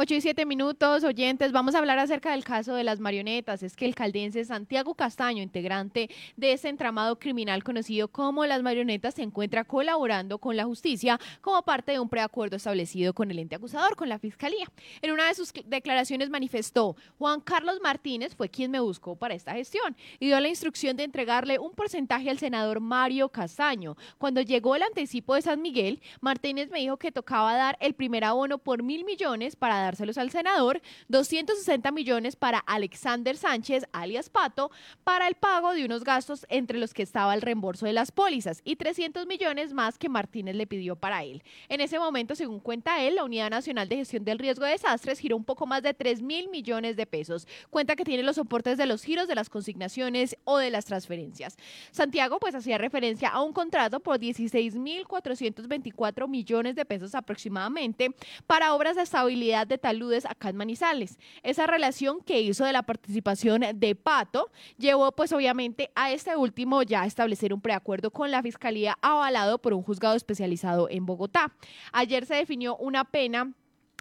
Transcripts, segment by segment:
8 y 7 minutos, oyentes, vamos a hablar acerca del caso de las marionetas. Es que el caldense Santiago Castaño, integrante de ese entramado criminal conocido como las marionetas, se encuentra colaborando con la justicia como parte de un preacuerdo establecido con el ente acusador, con la fiscalía. En una de sus declaraciones manifestó, Juan Carlos Martínez fue quien me buscó para esta gestión y dio la instrucción de entregarle un porcentaje al senador Mario Castaño. Cuando llegó el anticipo de San Miguel, Martínez me dijo que tocaba dar el primer abono por mil millones para dar dárselos al senador, 260 millones para Alexander Sánchez, alias Pato, para el pago de unos gastos entre los que estaba el reembolso de las pólizas y 300 millones más que Martínez le pidió para él. En ese momento, según cuenta él, la Unidad Nacional de Gestión del Riesgo de Desastres giró un poco más de 3 mil millones de pesos. Cuenta que tiene los soportes de los giros de las consignaciones o de las transferencias. Santiago pues hacía referencia a un contrato por 16 mil 424 millones de pesos aproximadamente para obras de estabilidad de taludes acá en Manizales. Esa relación que hizo de la participación de Pato llevó pues obviamente a este último ya a establecer un preacuerdo con la Fiscalía avalado por un juzgado especializado en Bogotá. Ayer se definió una pena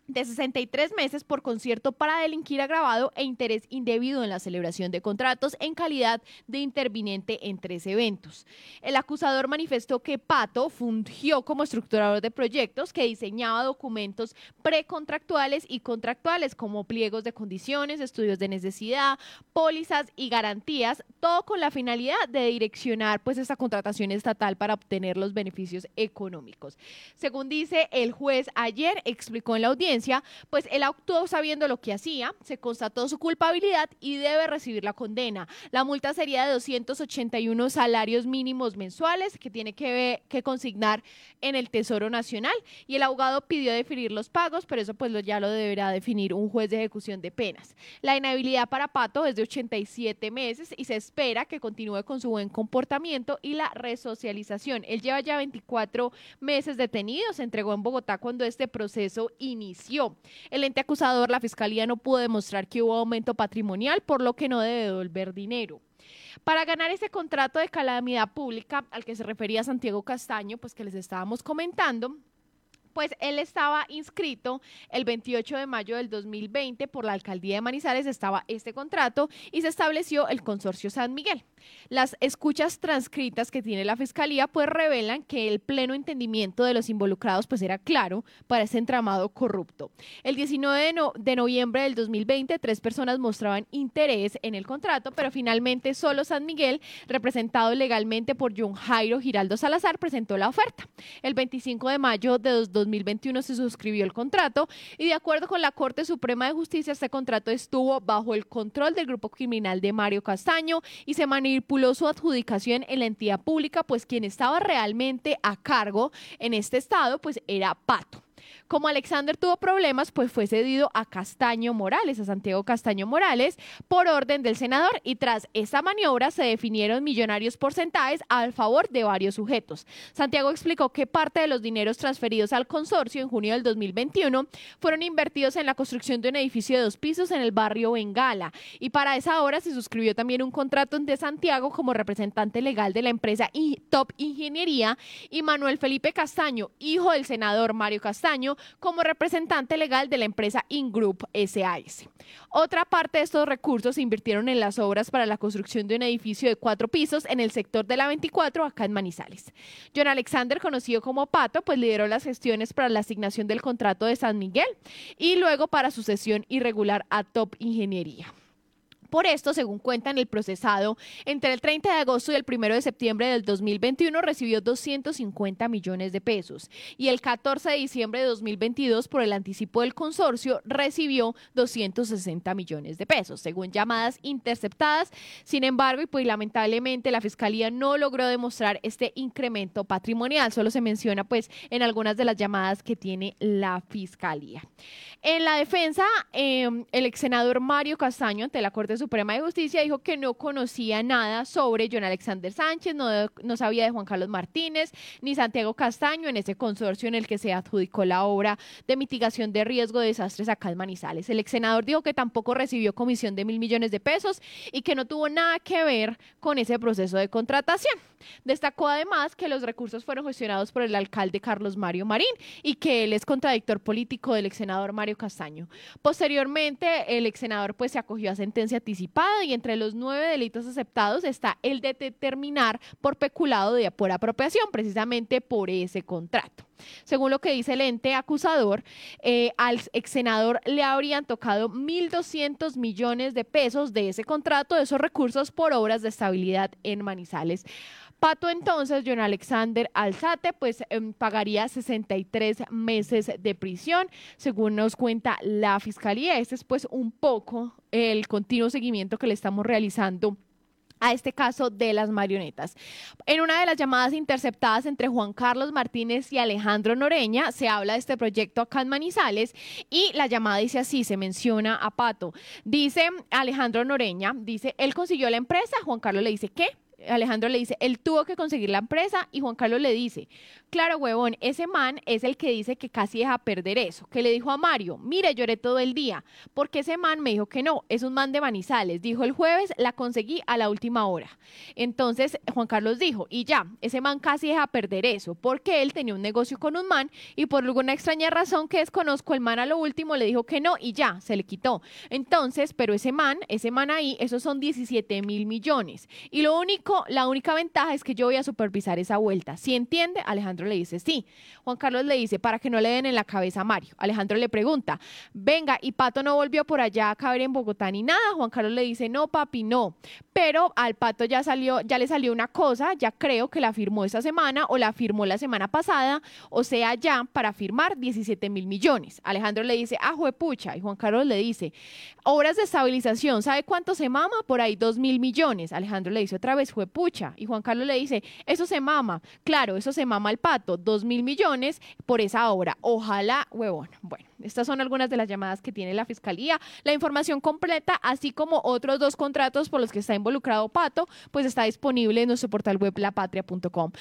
de 63 meses por concierto para delinquir agravado e interés indebido en la celebración de contratos en calidad de interviniente en tres eventos. El acusador manifestó que Pato fungió como estructurador de proyectos que diseñaba documentos precontractuales y contractuales como pliegos de condiciones, estudios de necesidad, pólizas y garantías, todo con la finalidad de direccionar pues esta contratación estatal para obtener los beneficios económicos. Según dice el juez ayer explicó en la audiencia pues él actuó sabiendo lo que hacía, se constató su culpabilidad y debe recibir la condena. La multa sería de 281 salarios mínimos mensuales que tiene que, que consignar en el Tesoro Nacional y el abogado pidió definir los pagos, pero eso pues ya lo deberá definir un juez de ejecución de penas. La inhabilidad para Pato es de 87 meses y se espera que continúe con su buen comportamiento y la resocialización. Él lleva ya 24 meses detenido, se entregó en Bogotá cuando este proceso inició el ente acusador, la fiscalía, no pudo demostrar que hubo aumento patrimonial, por lo que no debe devolver dinero. Para ganar ese contrato de calamidad pública al que se refería Santiago Castaño, pues que les estábamos comentando, pues él estaba inscrito el 28 de mayo del 2020 por la alcaldía de Manizales, estaba este contrato y se estableció el consorcio San Miguel. Las escuchas transcritas que tiene la fiscalía pues revelan que el pleno entendimiento de los involucrados pues era claro para ese entramado corrupto. El 19 de, de noviembre del 2020 tres personas mostraban interés en el contrato, pero finalmente solo San Miguel, representado legalmente por John Jairo Giraldo Salazar, presentó la oferta. El 25 de mayo de 2021 se suscribió el contrato y de acuerdo con la Corte Suprema de Justicia, este contrato estuvo bajo el control del grupo criminal de Mario Castaño y se manipuló su adjudicación en la entidad pública, pues quien estaba realmente a cargo en este estado, pues era Pato. Como Alexander tuvo problemas, pues fue cedido a Castaño Morales, a Santiago Castaño Morales, por orden del senador. Y tras esa maniobra se definieron millonarios porcentajes al favor de varios sujetos. Santiago explicó que parte de los dineros transferidos al consorcio en junio del 2021 fueron invertidos en la construcción de un edificio de dos pisos en el barrio Bengala. Y para esa hora se suscribió también un contrato de Santiago como representante legal de la empresa Top Ingeniería. Y Manuel Felipe Castaño, hijo del senador Mario Castaño como representante legal de la empresa Ingroup SAS. Otra parte de estos recursos se invirtieron en las obras para la construcción de un edificio de cuatro pisos en el sector de la 24, acá en Manizales. John Alexander, conocido como Pato, pues lideró las gestiones para la asignación del contrato de San Miguel y luego para su cesión irregular a Top Ingeniería. Por esto, según cuenta en el procesado, entre el 30 de agosto y el 1 de septiembre del 2021 recibió 250 millones de pesos y el 14 de diciembre de 2022 por el anticipo del consorcio recibió 260 millones de pesos, según llamadas interceptadas. Sin embargo, y pues lamentablemente la Fiscalía no logró demostrar este incremento patrimonial, solo se menciona pues en algunas de las llamadas que tiene la Fiscalía. En la defensa, em, el ex senador Mario Castaño ante la Corte Suprema de Justicia dijo que no conocía nada sobre John Alexander Sánchez, no, sabía de Juan Carlos Martínez ni Santiago Castaño en ese consorcio en el que se adjudicó la obra de mitigación de riesgo de desastres acá en. El ex senador dijo que tampoco recibió comisión de mil millones de pesos y que no tuvo nada que ver con ese proceso de contratación. Destacó además que los recursos fueron gestionados por el alcalde Carlos Mario Marín y que él es contradictor político del ex senador Mario Castaño. Posteriormente, el ex senador pues se acogió a sentencia y entre los nueve delitos aceptados está el de determinar por peculado de por apropiación, precisamente por ese contrato. Según lo que dice el ente acusador, eh, al ex senador le habrían tocado 1.200 millones de pesos de ese contrato, de esos recursos por obras de estabilidad en Manizales. Pato entonces, John Alexander Alzate, pues em, pagaría 63 meses de prisión, según nos cuenta la fiscalía. Este es pues un poco el continuo seguimiento que le estamos realizando a este caso de las marionetas. En una de las llamadas interceptadas entre Juan Carlos Martínez y Alejandro Noreña se habla de este proyecto acá en y la llamada dice así, se menciona a Pato. Dice Alejandro Noreña, dice, él consiguió la empresa, Juan Carlos le dice, ¿qué? Alejandro le dice, él tuvo que conseguir la empresa y Juan Carlos le dice, claro, huevón, ese man es el que dice que casi deja perder eso, que le dijo a Mario, mire, lloré todo el día, porque ese man me dijo que no, es un man de Manizales, dijo el jueves, la conseguí a la última hora. Entonces Juan Carlos dijo, y ya, ese man casi deja perder eso, porque él tenía un negocio con un man y por alguna extraña razón que desconozco, el man a lo último le dijo que no y ya, se le quitó. Entonces, pero ese man, ese man ahí, esos son 17 mil millones. Y lo único la única ventaja es que yo voy a supervisar esa vuelta. Si entiende, Alejandro le dice sí. Juan Carlos le dice, para que no le den en la cabeza a Mario. Alejandro le pregunta, venga, y Pato no volvió por allá a caber en Bogotá ni nada. Juan Carlos le dice, no, papi, no. Pero al Pato ya salió, ya le salió una cosa, ya creo que la firmó esta semana o la firmó la semana pasada, o sea, ya para firmar 17 mil millones. Alejandro le dice, ah, juepucha. Y Juan Carlos le dice, obras de estabilización, ¿sabe cuánto se mama? Por ahí 2 mil millones. Alejandro le dice otra vez, Y Juan Carlos le dice, eso se mama. Claro, eso se mama al pato, dos mil millones por esa obra. Ojalá, huevón. Bueno, estas son algunas de las llamadas que tiene la fiscalía. La información completa, así como otros dos contratos por los que está involucrado Pato, pues está disponible en nuestro portal web lapatria.com.